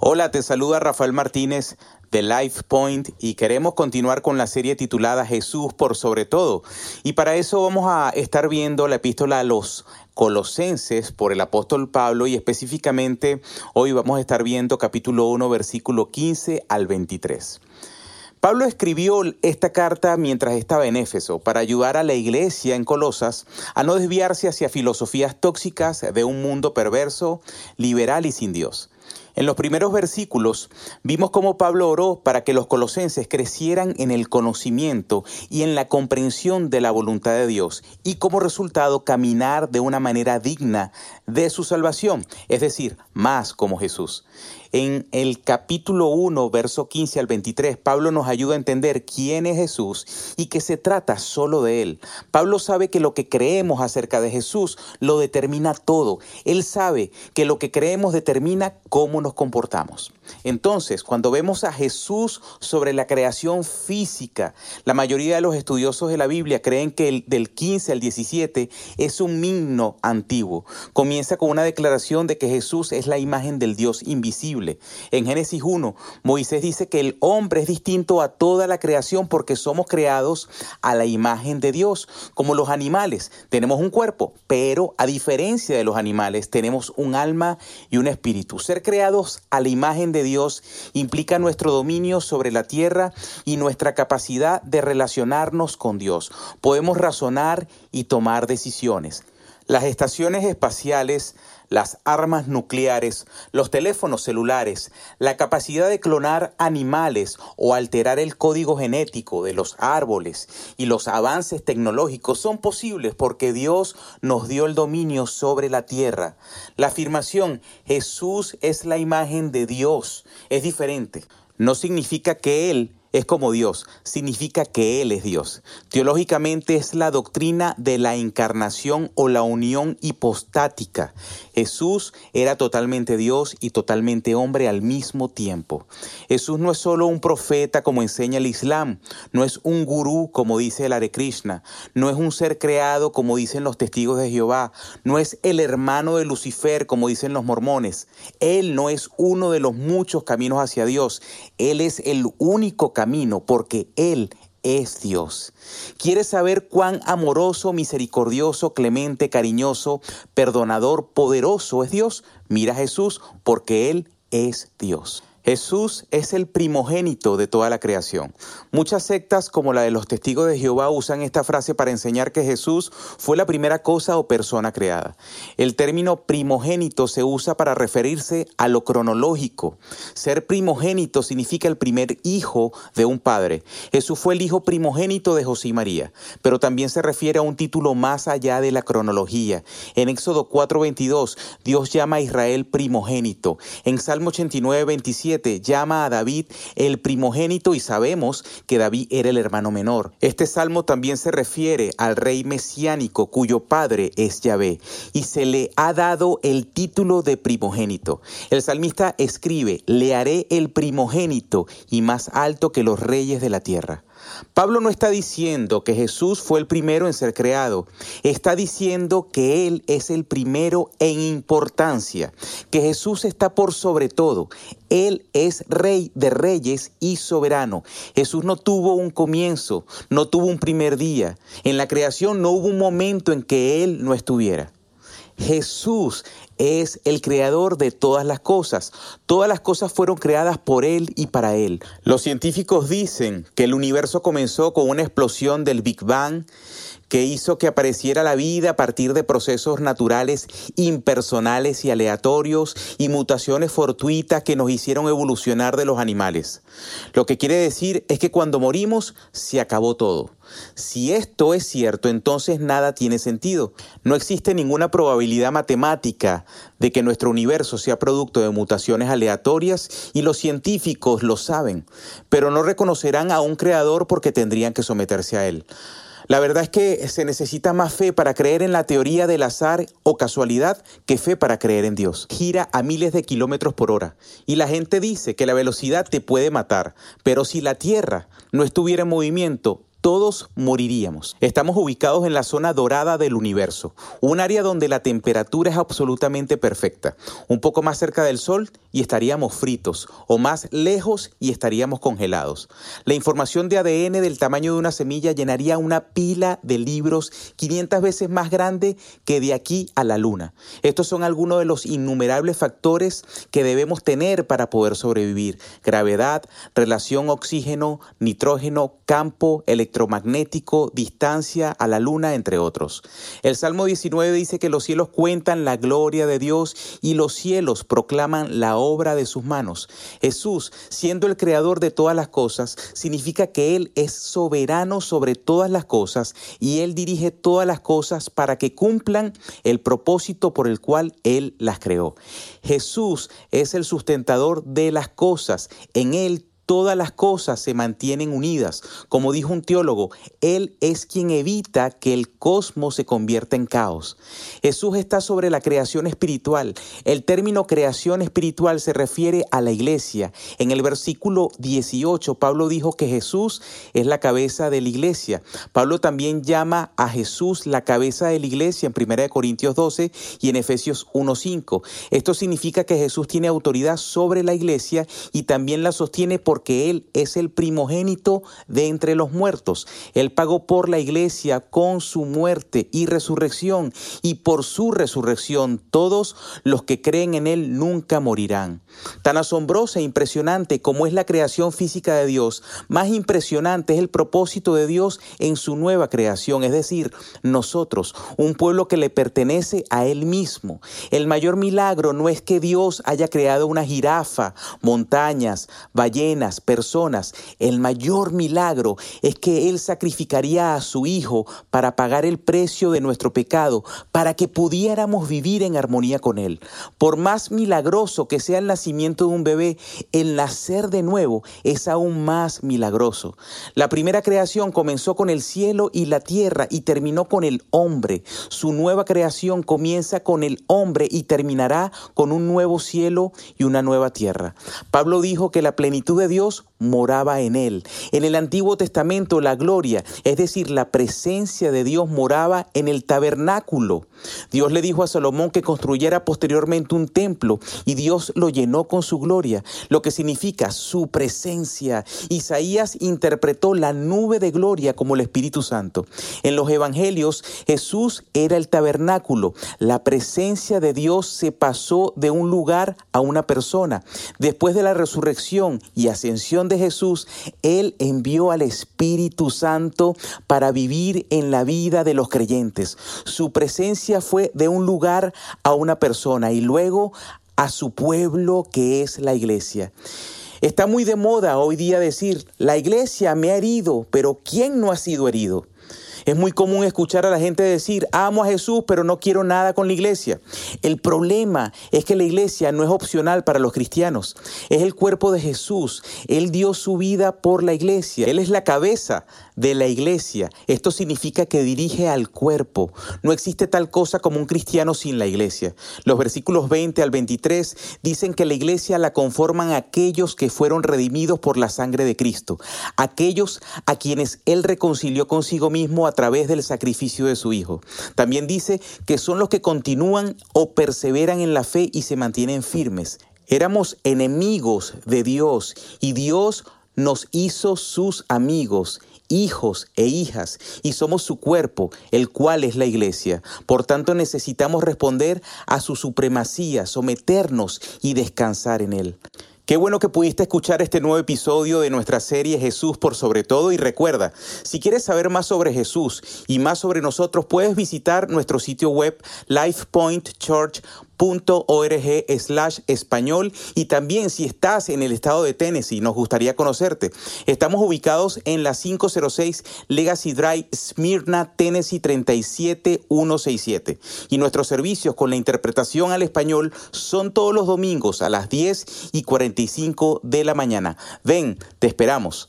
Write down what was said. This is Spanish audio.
Hola, te saluda Rafael Martínez de Life Point y queremos continuar con la serie titulada Jesús por sobre todo. Y para eso vamos a estar viendo la epístola a los Colosenses por el apóstol Pablo y específicamente hoy vamos a estar viendo capítulo 1 versículo 15 al 23. Pablo escribió esta carta mientras estaba en Éfeso para ayudar a la iglesia en Colosas a no desviarse hacia filosofías tóxicas de un mundo perverso, liberal y sin Dios. En los primeros versículos vimos cómo Pablo oró para que los colosenses crecieran en el conocimiento y en la comprensión de la voluntad de Dios y como resultado caminar de una manera digna de su salvación, es decir, más como Jesús. En el capítulo 1, verso 15 al 23, Pablo nos ayuda a entender quién es Jesús y que se trata solo de Él. Pablo sabe que lo que creemos acerca de Jesús lo determina todo. Él sabe que lo que creemos determina cómo nos comportamos. Entonces, cuando vemos a Jesús sobre la creación física, la mayoría de los estudiosos de la Biblia creen que el del 15 al 17 es un himno antiguo. Comienza con una declaración de que Jesús es la imagen del Dios invisible en Génesis 1, Moisés dice que el hombre es distinto a toda la creación porque somos creados a la imagen de Dios, como los animales. Tenemos un cuerpo, pero a diferencia de los animales, tenemos un alma y un espíritu. Ser creados a la imagen de Dios implica nuestro dominio sobre la tierra y nuestra capacidad de relacionarnos con Dios. Podemos razonar y tomar decisiones. Las estaciones espaciales las armas nucleares, los teléfonos celulares, la capacidad de clonar animales o alterar el código genético de los árboles y los avances tecnológicos son posibles porque Dios nos dio el dominio sobre la tierra. La afirmación Jesús es la imagen de Dios es diferente. No significa que Él es como Dios, significa que Él es Dios. Teológicamente es la doctrina de la encarnación o la unión hipostática. Jesús era totalmente Dios y totalmente hombre al mismo tiempo. Jesús no es solo un profeta como enseña el Islam, no es un gurú como dice el Hare Krishna, no es un ser creado como dicen los testigos de Jehová, no es el hermano de Lucifer como dicen los mormones. Él no es uno de los muchos caminos hacia Dios, Él es el único camino porque Él es Dios. ¿Quieres saber cuán amoroso, misericordioso, clemente, cariñoso, perdonador, poderoso es Dios? Mira a Jesús porque Él es Dios. Jesús es el primogénito de toda la creación. Muchas sectas como la de los testigos de Jehová usan esta frase para enseñar que Jesús fue la primera cosa o persona creada. El término primogénito se usa para referirse a lo cronológico. Ser primogénito significa el primer hijo de un padre. Jesús fue el hijo primogénito de José y María, pero también se refiere a un título más allá de la cronología. En Éxodo 4:22 Dios llama a Israel primogénito. En Salmo 89, 27 llama a David el primogénito y sabemos que David era el hermano menor. Este salmo también se refiere al rey mesiánico cuyo padre es Yahvé y se le ha dado el título de primogénito. El salmista escribe, le haré el primogénito y más alto que los reyes de la tierra. Pablo no está diciendo que Jesús fue el primero en ser creado, está diciendo que Él es el primero en importancia, que Jesús está por sobre todo, Él es rey de reyes y soberano. Jesús no tuvo un comienzo, no tuvo un primer día, en la creación no hubo un momento en que Él no estuviera. Jesús es el creador de todas las cosas. Todas las cosas fueron creadas por Él y para Él. Los científicos dicen que el universo comenzó con una explosión del Big Bang que hizo que apareciera la vida a partir de procesos naturales impersonales y aleatorios y mutaciones fortuitas que nos hicieron evolucionar de los animales. Lo que quiere decir es que cuando morimos se acabó todo. Si esto es cierto, entonces nada tiene sentido. No existe ninguna probabilidad matemática de que nuestro universo sea producto de mutaciones aleatorias y los científicos lo saben, pero no reconocerán a un creador porque tendrían que someterse a él. La verdad es que se necesita más fe para creer en la teoría del azar o casualidad que fe para creer en Dios. Gira a miles de kilómetros por hora y la gente dice que la velocidad te puede matar, pero si la Tierra no estuviera en movimiento, todos moriríamos. Estamos ubicados en la zona dorada del universo, un área donde la temperatura es absolutamente perfecta. Un poco más cerca del Sol y estaríamos fritos, o más lejos y estaríamos congelados. La información de ADN del tamaño de una semilla llenaría una pila de libros 500 veces más grande que de aquí a la Luna. Estos son algunos de los innumerables factores que debemos tener para poder sobrevivir. Gravedad, relación oxígeno, nitrógeno, campo, electromagnético, distancia a la Luna, entre otros. El Salmo 19 dice que los cielos cuentan la gloria de Dios y los cielos proclaman la obra de sus manos. Jesús, siendo el creador de todas las cosas, significa que Él es soberano sobre todas las cosas y Él dirige todas las cosas para que cumplan el propósito por el cual Él las creó. Jesús es el sustentador de las cosas. En Él todas las cosas se mantienen unidas. Como dijo un teólogo, Él es quien evita que el cosmos se convierta en caos. Jesús está sobre la creación espiritual. El término creación espiritual se refiere a la iglesia. En el versículo 18, Pablo dijo que Jesús es la cabeza de la iglesia. Pablo también llama a Jesús la cabeza de la iglesia en 1 Corintios 12 y en Efesios 1.5. Esto significa que Jesús tiene autoridad sobre la iglesia y también la sostiene por porque Él es el primogénito de entre los muertos. Él pagó por la iglesia con su muerte y resurrección, y por su resurrección todos los que creen en Él nunca morirán. Tan asombrosa e impresionante como es la creación física de Dios, más impresionante es el propósito de Dios en su nueva creación, es decir, nosotros, un pueblo que le pertenece a Él mismo. El mayor milagro no es que Dios haya creado una jirafa, montañas, ballenas, personas. El mayor milagro es que Él sacrificaría a su Hijo para pagar el precio de nuestro pecado, para que pudiéramos vivir en armonía con Él. Por más milagroso que sea el nacimiento de un bebé, el nacer de nuevo es aún más milagroso. La primera creación comenzó con el cielo y la tierra y terminó con el hombre. Su nueva creación comienza con el hombre y terminará con un nuevo cielo y una nueva tierra. Pablo dijo que la plenitud de Dios Dios moraba en él. En el Antiguo Testamento la gloria, es decir, la presencia de Dios moraba en el tabernáculo. Dios le dijo a Salomón que construyera posteriormente un templo y Dios lo llenó con su gloria, lo que significa su presencia. Isaías interpretó la nube de gloria como el Espíritu Santo. En los Evangelios Jesús era el tabernáculo. La presencia de Dios se pasó de un lugar a una persona. Después de la resurrección y ascensión de Jesús, Él envió al Espíritu Santo para vivir en la vida de los creyentes. Su presencia fue de un lugar a una persona y luego a su pueblo que es la iglesia. Está muy de moda hoy día decir, la iglesia me ha herido, pero ¿quién no ha sido herido? Es muy común escuchar a la gente decir, amo a Jesús, pero no quiero nada con la iglesia. El problema es que la iglesia no es opcional para los cristianos. Es el cuerpo de Jesús. Él dio su vida por la iglesia. Él es la cabeza de la iglesia. Esto significa que dirige al cuerpo. No existe tal cosa como un cristiano sin la iglesia. Los versículos 20 al 23 dicen que la iglesia la conforman aquellos que fueron redimidos por la sangre de Cristo, aquellos a quienes Él reconcilió consigo mismo a través del sacrificio de su Hijo. También dice que son los que continúan o perseveran en la fe y se mantienen firmes. Éramos enemigos de Dios y Dios nos hizo sus amigos hijos e hijas y somos su cuerpo, el cual es la iglesia. Por tanto necesitamos responder a su supremacía, someternos y descansar en él. Qué bueno que pudiste escuchar este nuevo episodio de nuestra serie Jesús por sobre todo. Y recuerda, si quieres saber más sobre Jesús y más sobre nosotros, puedes visitar nuestro sitio web lifepointchurch.com .org slash español y también si estás en el estado de Tennessee, nos gustaría conocerte. Estamos ubicados en la 506 Legacy Drive, Smyrna, Tennessee 37167 y nuestros servicios con la interpretación al español son todos los domingos a las 10 y 45 de la mañana. Ven, te esperamos.